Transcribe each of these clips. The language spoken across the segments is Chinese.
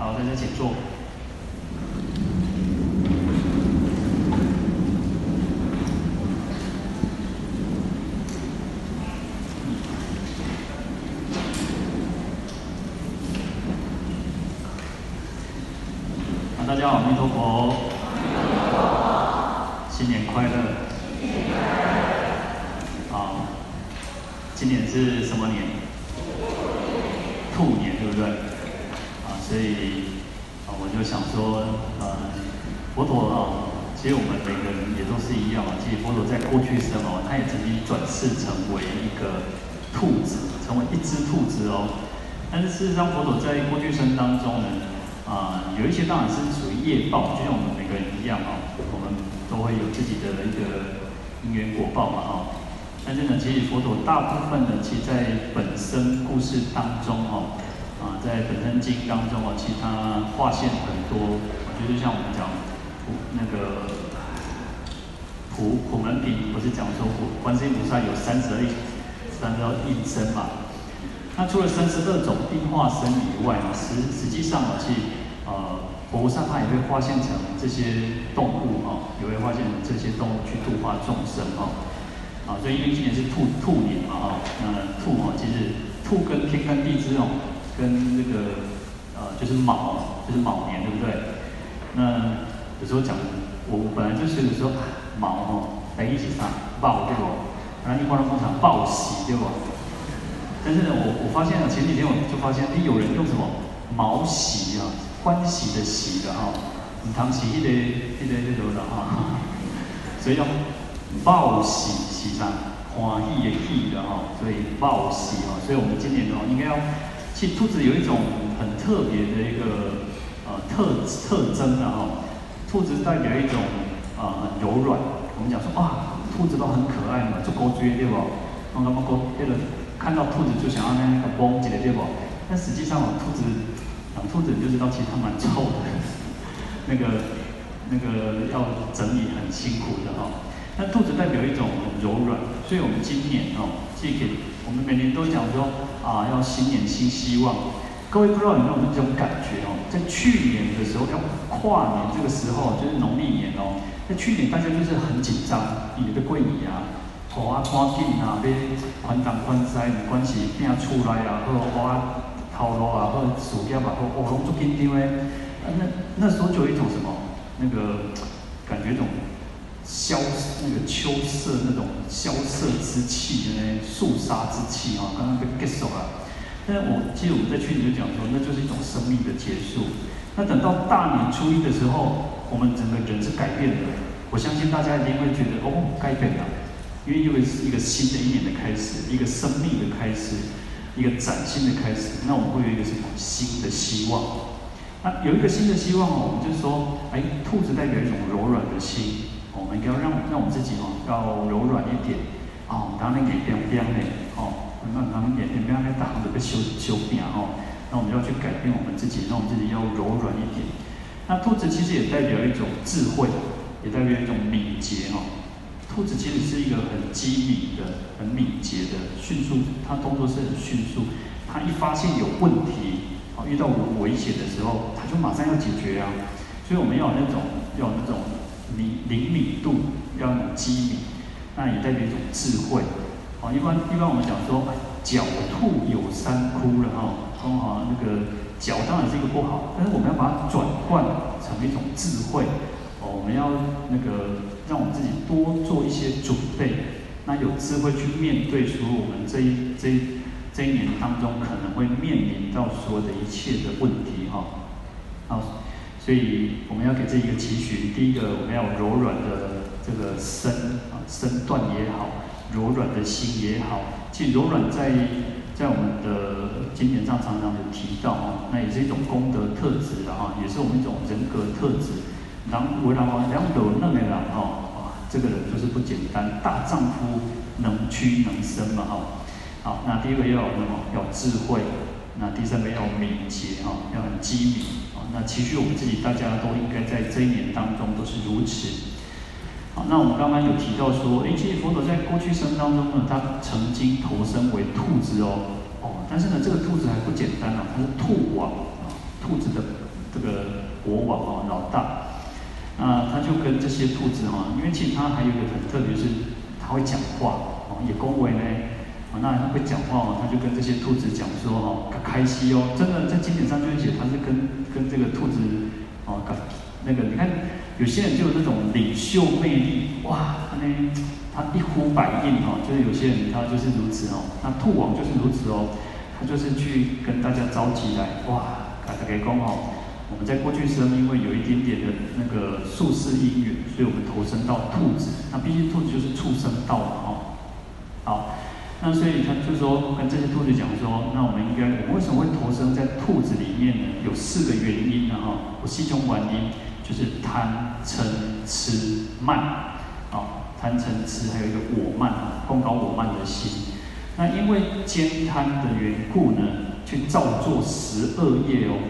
好，大家请坐。啊，大家好，阿弥陀佛。新年快乐。好，今年是什么年？兔年，对不对？所以啊，我就想说，呃，佛陀啊，其实我们每个人也都是一样啊。其实佛陀在过去生哦，他也曾经转世成为一个兔子，成为一只兔子哦。但是事实上，佛陀在过去生当中呢，啊，有一些当然是属于业报，就像我们每个人一样啊，我们都会有自己的一个因缘果报嘛，哈。但是呢，其实佛陀大部分呢，其实在本身故事当中，哦，啊，在本生经当中哦，其实他化现很多，就是像我们讲那个普普门品，不是讲说普观世音菩萨有三十二三十二应身嘛？那除了三十二种应化身以外呢，实实际上啊，其呃，佛菩萨他也会化现成这些动物哦，也会化现这些动物去度化众生哦。啊，所以因为今年是兔兔年嘛，哈，那兔哈，其实兔跟天干地支哦，跟那个呃，就是卯，就是卯年，对不对？那有时候讲，我本来就是有时候卯哈，在一起上报对不？然后一般人通常报喜对不？但是呢，我我发现了前几天我就发现，哎，有人用什么卯喜啊，欢喜的喜的哈，你唐喜一类一类这种的哈，所以要。报喜喜上欢喜的喜的哈，所以报喜哈，所以我们今年哦应该要，其实兔子有一种很特别的一个呃特特征的哈，兔子代表一种啊很柔软。我们讲说哇，兔子都很可爱嘛，就狗追对不？那么狗对了，看到兔子就想要那个蹦起来对不？但实际上哦，兔子养兔子你就知道，其实它蛮臭的，那个那个要整理很辛苦的哈。那兔子代表一种很柔软，所以我们今年哦，这个我们每年都讲说啊，要新年新希望。各位不知道有没有这种感觉哦？在去年的时候要跨年这个时候，就是农历年哦，在去年大家就是很紧张，你的过年啊，头啊赶紧啊，被宽档宽塞，没关系，变出来啊，或挖头路啊，或树叶啊，或我龙做紧张诶。那那时候就有一种什么，那个感觉一种。萧那个秋色那种萧瑟之气的呢，肃杀之气啊，刚刚被结束了。但是我记得我们在去年就讲说，那就是一种生命的结束。那等到大年初一的时候，我们整个人是改变的。我相信大家一定会觉得哦，改变了，因为又是一个新的一年的开始，一个生命的开始，一个崭新的开始。那我们会有一个什么新的希望？那有一个新的希望哦，我们就是说，哎，兔子代表一种柔软的心。应该要让让我们自己哦，要柔软一点哦，当然给边边的哦，那当然给边边的打的被修修边哦，那我们要去改变我们自己，让我们自己要柔软一点。那兔子其实也代表一种智慧，也代表一种敏捷哦。兔子其实是一个很机敏的、很敏捷的、迅速，它动作是很迅速。它一发现有问题哦，遇到危险的时候，它就马上要解决啊。所以我们要那种，要那种。灵灵敏度要有机敏，那也代表一种智慧。哦，一般一般我们讲说，狡兔有三窟了哈。说哈，那个狡当然是一个不好，但是我们要把它转换成一种智慧。哦，我们要那个让我们自己多做一些准备，那有智慧去面对说我们这一这一这一年当中可能会面临到所有的一切的问题哈。好。所以我们要给这一个期许，第一个我们要柔软的这个身啊身段也好，柔软的心也好。其实柔软在在我们的经典上常常有提到啊，那也是一种功德特质的哈，也是我们一种人格特质。然后我然后两斗嫩的人哈，这个人就是不简单，大丈夫能屈能伸嘛哈。好，那第一个要有什么？要智慧。那第三个要敏捷哈，要很机敏。那其实我们自己大家都应该在这一年当中都是如此。好，那我们刚刚有提到说，诶，其实佛陀在过去生当中呢，他曾经投生为兔子哦，哦，但是呢，这个兔子还不简单啊，它是兔王啊，兔子的这个国王哦，老大。那他就跟这些兔子哈，因为其实他还有一个很特别，是他会讲话哦，也恭维呢。啊，那他会讲话哦，他就跟这些兔子讲说哦，可，开心哦，真的在经典上就会写他是跟跟这个兔子哦，那个你看有些人就有那种领袖魅力，哇，他呢他一呼百应哦，就是有些人他就是如此哦，那兔王就是如此哦，他就是去跟大家召集来，哇，大家可以讲哦。我们在过去生因为有一点点的那个宿世因缘，所以我们投生到兔子。那毕竟兔子就是畜生道嘛，哦。那所以他就说跟这些兔子讲说，那我们应该，我们为什么会投生在兔子里面呢？有四个原因呢，哈。我四种原因就是贪、嗔、痴、慢。啊，贪、嗔、痴，还有一个我慢，功高我慢的心。那因为兼贪的缘故呢，去造作十二业哦。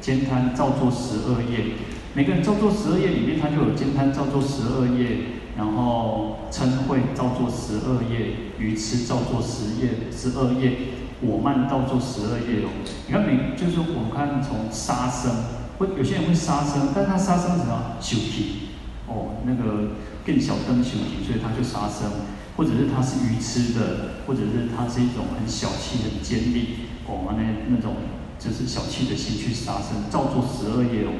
兼贪造作十二业，每个人造作十二业里面，他就有兼贪造作十二业，然后嗔恚造作十二业，愚痴造作十业十二业，我慢造作十二业哦。你看每就是我们看从杀生，会有些人会杀生，但他杀生什么？修体哦，那个更小灯修体，所以他就杀生，或者是他是愚痴的，或者是他是一种很小气、很尖利哦，那那种。就是小气的心去杀生，造作十二业哦。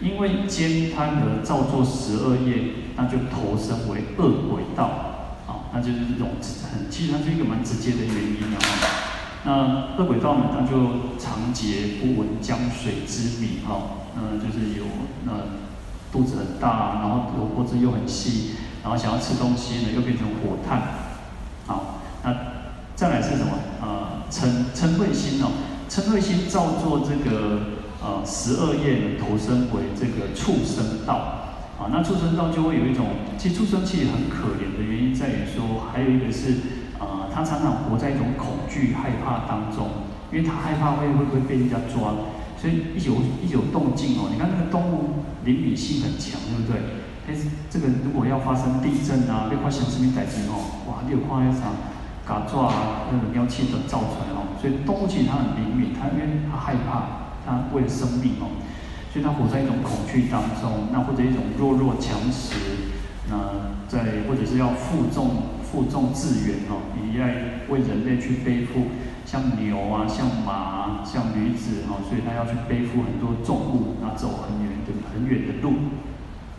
因为慳贪而造作十二业，那就投生为恶鬼道啊。那就是这种很，其实它是一个蛮直接的原因的哈。那恶鬼道呢，它就长结不闻江水之名哈。嗯，就是有那肚子很大，然后脖子又很细，然后想要吃东西呢，又变成火炭。好，那再来是什么？呃，嗔嗔恚心哦。嗔恚心造作这个呃十恶业呢，投生为这个畜生道啊。那畜生道就会有一种，其实畜生其实很可怜的原因在于说，还有一个是啊、呃，他常常活在一种恐惧害怕当中，因为他害怕会会不会被人家抓，所以一有一有动静哦，你看那个动物灵敏性很强，对不对？但是这个如果要发生地震啊，要发生什么代志哦，哇，你有看一场。嘎抓啊，那个喵气都造出来哦，所以动物其实它很灵敏，它因为它害怕，他为了生命哦，所以他活在一种恐惧当中，那或者一种弱肉强食，那在或者是要负重负重致远哦，你要为人类去背负，像牛啊，像马啊，像驴子哦，所以他要去背负很多重物，那走很远的很远的路，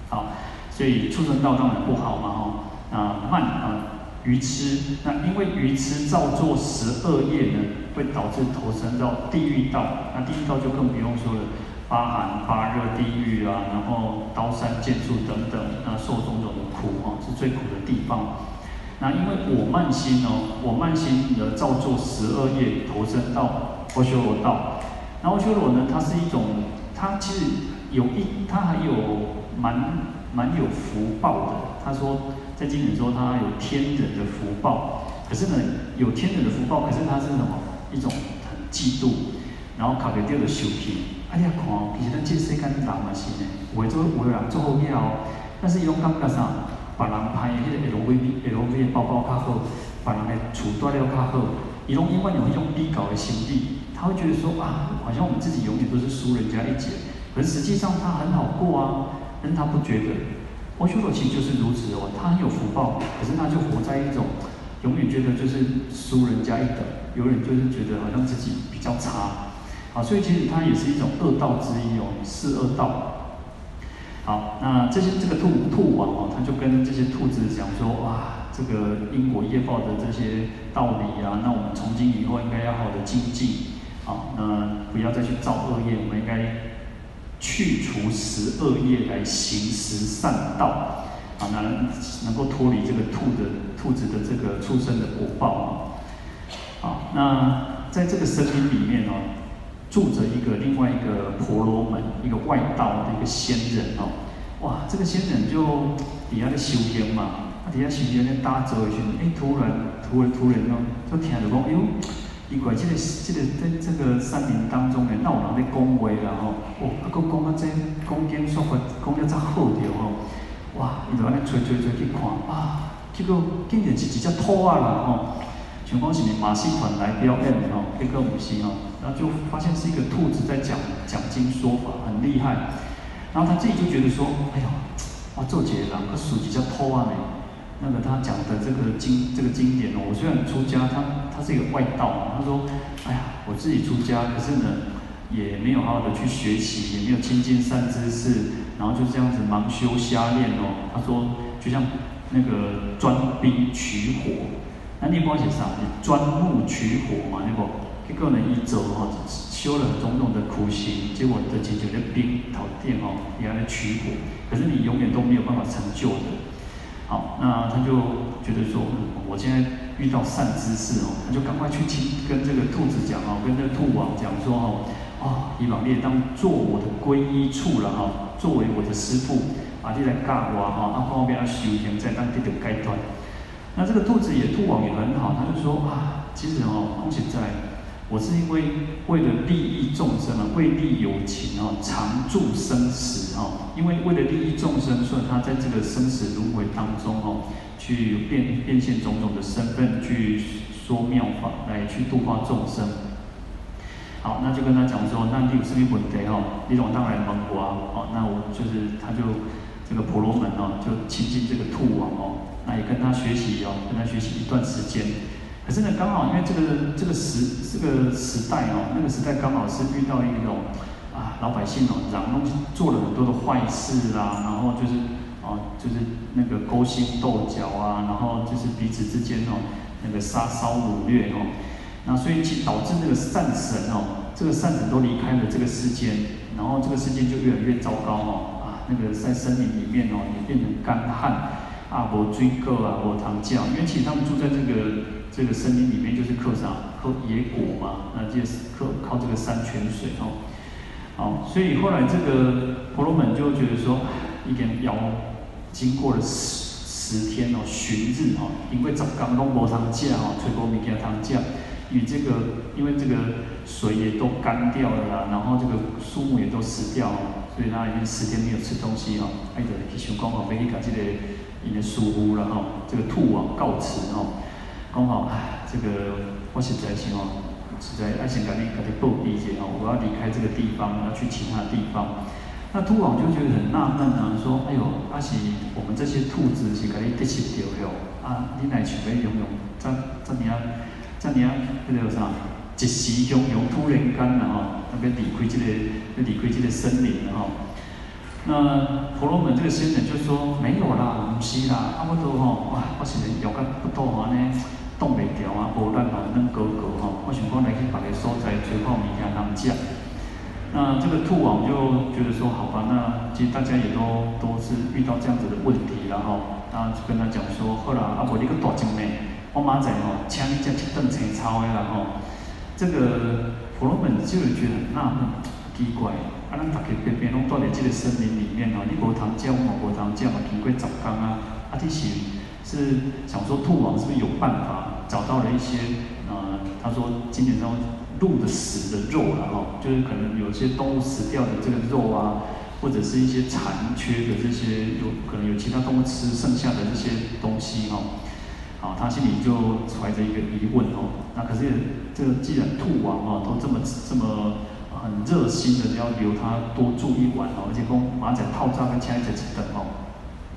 好，所以畜生道当然不好嘛哈，啊慢啊。愚痴，那因为愚痴造作十恶业呢，会导致投生到地狱道。那地狱道就更不用说了，八寒八热地狱啊，然后刀山剑树等等，那受种种的苦啊，是最苦的地方。那因为我慢心哦，我慢心而造作十恶业，投生到阿修罗道。那阿修罗呢，它是一种，它其实有一，它还有蛮蛮有福报的。他说。在经典说他有天人的福报，可是呢，有天人的福报，可是他是什么？一种很嫉妒，然后卡给掉的修皮。哎呀，看，其实咱这世间人嘛是呢，为做为人做好了，但是伊拢感觉啥？别人拍的迄个 LV LV 的包包较好，别人的厝住了较好，伊拢永远有一种比较的心理，他会觉得说啊，好像我们自己永远都是输人家一截，可是实际上他很好过啊，但是他不觉得。阿修罗其实就是如此哦，他很有福报，可是他就活在一种永远觉得就是输人家一等，永远就是觉得好像自己比较差，啊，所以其实他也是一种恶道之一哦，四恶道。好，那这些这个兔兔王哦，他就跟这些兔子讲说，哇，这个因果业报的这些道理啊，那我们从今以后应该要好的精进，啊，那不要再去造恶业，我们应该。去除十恶业来行十善道，啊，那能够脱离这个兔的兔子的这个畜生的果报啊。好，那在这个森林里面哦，住着一个另外一个婆罗门，一个外道的一个仙人哦。哇，这个仙人就底下在修仙嘛，他底下修仙在打坐的时候，哎，突然突然突然呢，就听到讲，哎呦。因为这个这个在这个山林当中呢，那有人在讲话啦吼，哦，啊，佫讲啊这讲经说法讲了真好着吼，哇，伊就安尼吹吹吹去看，啊，结果竟然是一只兔仔啦吼，全光是你马戏团来表演哦，一个舞戏哦，然后就发现是一个兔子在讲讲经说法，很厉害。然后他自己就觉得说，哎呦，哇，做节郎，个书记叫偷啊呢。那个他讲的这个经这个经典哦，我虽然出家，他他是一个外道，他说，哎呀，我自己出家，可是呢，也没有好好的去学习，也没有亲近善知识，然后就这样子盲修瞎练哦。他说，就像那个钻冰取火。那你帮我写啥？你钻木取火嘛，那个一个人一走哈，修了种种的苦行，结果的解决的冰讨电哦，也来取火，可是你永远都没有办法成就的。好，那他就觉得说，我现在遇到善知识哦，他就赶快去听跟这个兔子讲哦，跟这个兔王讲说哦，啊，以往列当做我的皈依处了哈，作为我的师父啊，你来教我哈，啊，方便他修行在当地的阶段。那这个兔子也兔王也很好，他就说啊，其实哦，空现在我是因为为了利益众生啊，为利有情哦，常住生死哦，因为为了利益众生，所以他在这个生死轮回当中哦，去变变现种种的身份，去说妙法来去度化众生。好，那就跟他讲说，那你有生命问题哦？你从当然问我哦，那我就是他就这个婆罗门哦，就亲近这个兔王哦。那也跟他学习哦，跟他学习一段时间。可是呢，刚好因为这个这个时这个时代哦，那个时代刚好是遇到一种啊老百姓哦，然后做了很多的坏事啦，然后就是哦就是那个勾心斗角啊，然后就是彼此之间哦那个杀烧掳掠哦，那所以其导致那个善神哦，这个善神都离开了这个世间，然后这个世界就越来越糟糕哦啊，那个在森林里面哦也变成干旱。啊，无水果啊，无糖酱，因为其实他们住在这个这个森林里面，就是靠啥？靠野果嘛，那就是靠靠这个山泉水哦。好，所以后来这个婆罗门就觉得说，一点要经过了十十天哦，旬日哦，因为早刚拢无糖酱哦，吹过物件糖酱，与这个因为这个水也都干掉了啦，然后这个树木也都死掉了，所以他已经十天没有吃东西哦，哎，就去想讲哦，要去搞这个。因为疏忽了哈，这个兔王告辞哈，刚好哎，这个我实在是哦，实在爱先赶紧赶紧报备一下哦，我要离开这个地方，要去其他地方。那兔王就觉得很纳闷啊，说：哎呦，阿、啊、是我们这些兔子是赶紧得失掉哟，啊，你来想要拥有这这么样，这么样那个啥，一时汹涌突然间了哈，那边离开这个，要离开这个森林了哈。那婆罗门这个仙人就说：没有啦，唔是啦，差不多吼，哇，我是人有个不多哈呢，冻未掉啊，无咱嘛能搞搞哈，我想讲来去别个所在吹泡物件通食。那这个兔王就觉得说，好吧，那其实大家也都都是遇到这样子的问题了吼，然后就跟他讲说，好啦，阿婆你个大精妹，我马仔吼，请你这去炖青草的啦吼。这个婆罗门就是觉得很纳闷，奇怪。啊，咱大家偏偏拢住在这个森林里面吼，你无通食，我无通食嘛，经过十天啊，啊，这是是想说兔王是不是有办法找到了一些呃，他说经典上鹿的死的肉了哈，就是可能有些动物死掉的这个肉啊，或者是一些残缺的这些有可能有其他动物吃剩下的这些东西哈，好，他心里就怀着一个疑问哦，那可是这个既然兔王哦都这么这么。很热心的要留他多住一晚哦，而且讲马仔套餐跟其他一起等哦，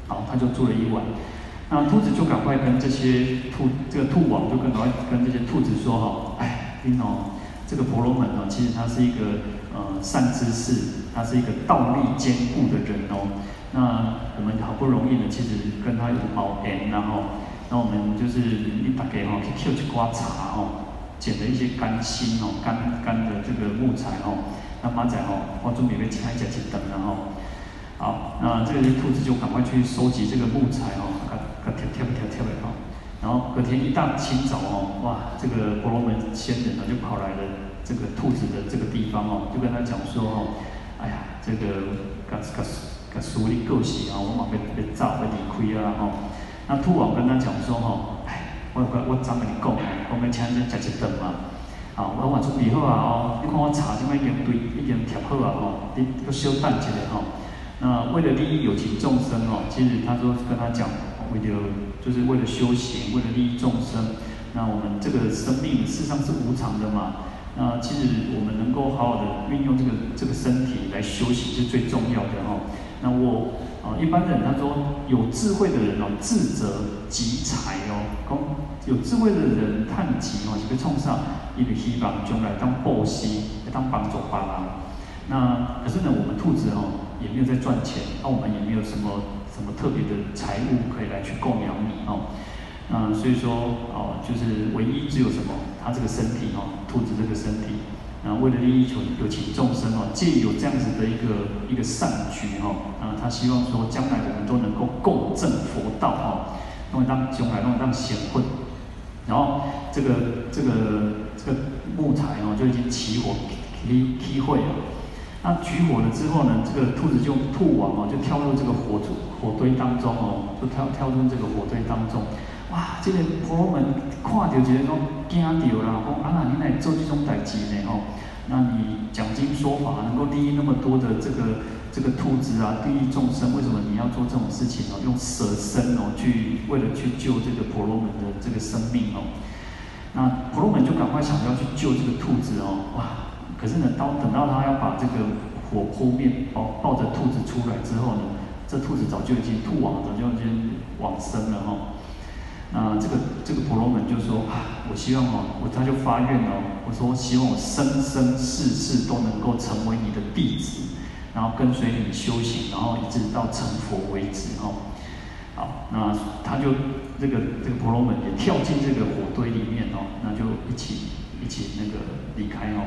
好，他就住了一晚。那兔子就赶快跟这些兔，这个兔王就赶快跟这些兔子说哈，哎，你哦，这个婆罗门哦，其实他是一个呃善知识，他是一个道力坚固的人哦。那我们好不容易呢，其实跟他有毛缘，然后，那我们就是你大概哦去捡一瓜茶哦。捡了一些干薪哦，干干的这个木材哦，那马仔哦，我准备要拆一下去等然后，好，那这个兔子就赶快去收集这个木材哦，赶赶跳跳跳跳，然后隔天一大清早哦，哇，这个婆罗门仙人呢就跑来了这个兔子的这个地方哦，就跟他讲说哦，哎呀，这个嘎嘎嘎苏里够喜啊，我马被被炸被理亏啊吼，那兔王跟他讲说哈。我我我昨跟你讲，我们请你吃一顿嘛。好，我我准备好啊哦，你看我茶这边已经对已经贴好啊哦，你要稍等一下哈。那为了利益有情众生哦，其实他说跟他讲，为了就是为了修行，为了利益众生，那我们这个生命事实上是无常的嘛。那其实我们能够好好的运用这个这个身体来修行是最重要的哈。那我啊，一般人他说有智慧的人哦，智者集财哦，讲有智慧的人叹气哦，就被冲上一个希望将来当报喜，当帮助别人。那可是呢，我们兔子哦也没有在赚钱，那我们也没有什么什么特别的财物可以来去供养你哦。那所以说哦，就是唯一只有什么，他这个身体哦，兔子这个身体，然后为了利益求有情众生哦，借有这样子的一个一个善举哦，啊，他希望说将来我们都能够共证佛道哈，弄当将来弄当显混，然后这个这个这个木材哦就已经起火起起火了，那举火了之后呢，这个兔子就兔王哦就跳入这个火火堆当中哦，就跳跳入这个火堆当中。哇！这个婆罗门看到觉得说惊到啦，讲啊那你来做这种代志呢？吼，那你讲经说法能够利益那么多的这个这个兔子啊，利益众生，为什么你要做这种事情哦？用舍身哦，去为了去救这个婆罗门的这个生命哦。那婆罗门就赶快想要去救这个兔子哦，哇！可是呢，当等到他要把这个火扑灭，抱抱着兔子出来之后呢，这兔子早就已经兔王早就已经往生了哈。那这个这个婆罗门就说啊，我希望哦，我他就发愿哦，我说希望我生生世世都能够成为你的弟子，然后跟随你修行，然后一直到成佛为止哦。好，那他就这个这个婆罗门也跳进这个火堆里面哦，那就一起一起那个离开哦。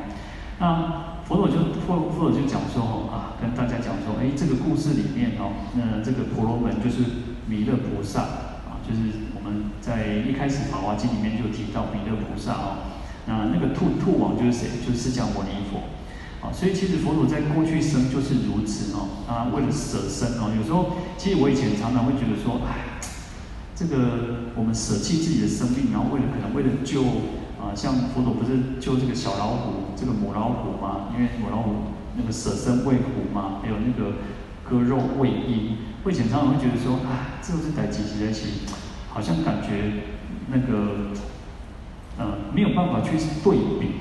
那佛陀就佛佛陀就讲说哦啊，跟大家讲说，哎，这个故事里面哦，那这个婆罗门就是弥勒菩萨啊，就是。我们在一开始《法华经》里面就提到弥勒菩萨哦，那那个兔兔王就是谁？就是释迦牟尼佛，啊，所以其实佛陀在过去生就是如此哦，啊，为了舍身哦，有时候其实我以前常常会觉得说，哎，这个我们舍弃自己的生命，然后为了可能为了救啊，像佛祖不是救这个小老虎，这个母老虎嘛，因为母老虎那个舍身喂虎嘛，还有那个割肉喂鹰，我以前常常会觉得说，哎，这个是代志在一起。好像感觉那个，呃，没有办法去对比，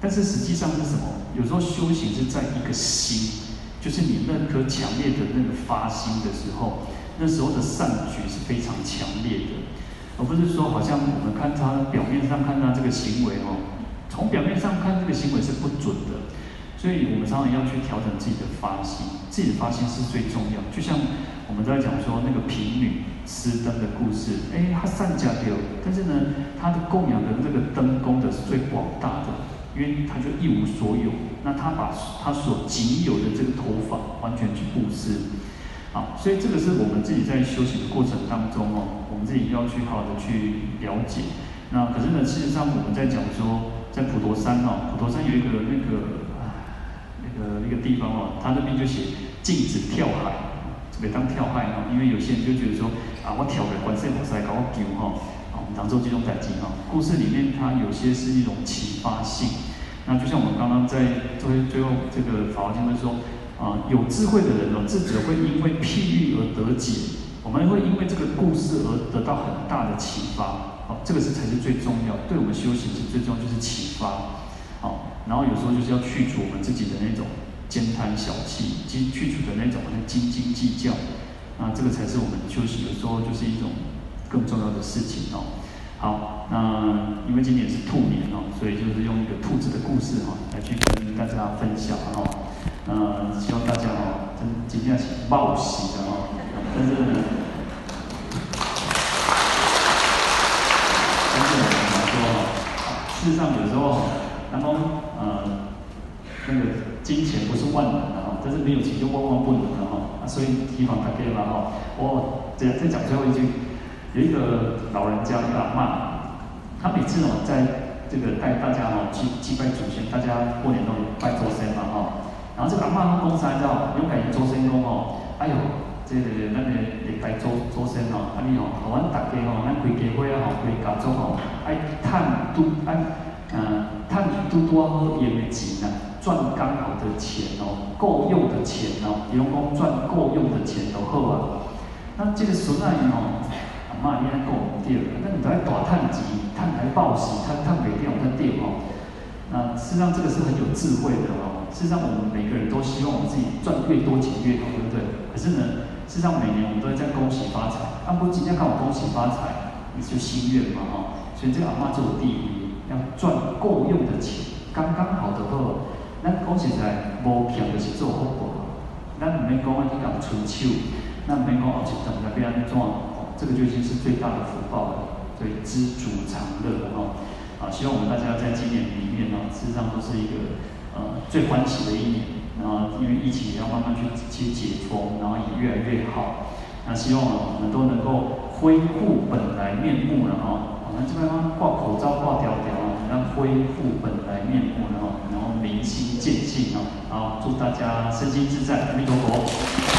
但是实际上是什么？有时候修行是在一个心，就是你那颗强烈的那个发心的时候，那时候的善举是非常强烈的，而不是说好像我们看他表面上看他这个行为哦，从表面上看这个行为是不准的，所以我们常常要去调整自己的发心，自己的发心是最重要。就像我们在讲说那个贫女。施灯的故事，哎，他善加掉，但是呢，他的供养的这个灯功德是最广大的，因为他就一无所有，那他把他所仅有的这个头发完全去布施，好，所以这个是我们自己在修行的过程当中哦，我们自己要去好好的去了解。那可是呢，事实上我们在讲说，在普陀山哦，普陀山有一个那个那个一个地方哦，他那边就写禁止跳海。每当跳海哦，因为有些人就觉得说啊，我跳的观世音菩萨搞我丢哈，啊，我们当做这种代志哈。故事里面它有些是一种启发性，那就像我们刚刚在最最后这个法华经的说啊，有智慧的人哦，智者会因为譬喻而得解，我们会因为这个故事而得到很大的启发，好，这个是才是最重要，对我们修行是最重要就是启发，好，然后有时候就是要去除我们自己的那种。慳贪小气，去去除的那种那斤斤计较，啊，这个才是我们修行的时候就是一种更重要的事情哦。好，那因为今年是兔年哦，所以就是用一个兔子的故事哈来去跟大家分享哈。呃，希望大家哦，真今天是报喜的哦，但是，但是我们来说哈，事实上有时候，那么呃。那个金钱不是万能的哈，但是没有钱就万万不能的哈，所以提防大家了哈。我再再讲最后一句，有一个老人家，一个阿嬷，他每次哦在这个带大家哦去祭拜祖先，大家过年都拜祖先嘛哈。然后这个阿嬷他讲啥子哦？有感觉祖先讲哦，哎呦，这个咱个礼拜祖祖先哦，安尼哦，互阮大家哦，咱开家伙啊吼，规家族哦，爱趁拄爱嗯趁拄拄好用的钱呐。赚刚好的钱哦，够用的钱哦，员工赚够用的钱就好啊。那这个时代哦，阿妈应该讲，对，那你都在大趁钱，趁来报喜，趁趁袂掉，趁掉哦。那事实上这个是很有智慧的哦。事实上我们每个人都希望我们自己赚越多钱越好，对不对？可是呢，事实上每年我们都在样恭喜发财。阿婆今天看我恭喜发财，你就心愿嘛哈。所以这个阿嬷做第一，要赚够用的钱，刚刚好的够，那恭喜财无偏就是做福报。那你们讲啊，你讲春秋，那没讲后一等那边安怎？这个就已经是最大的福报了。所以，知足常乐哈。啊，希望我们大家在今年里面呢，事实上都是一个呃最欢喜的一年。然后因为疫情也要慢慢去去解封，然后也越来越好。那希望我们都能够恢复本来面目了哈。我们这边挂口罩挂条条啊，让恢复本来面目然后，然后明心见性啊。好，祝大家身心自在，阿弥陀佛。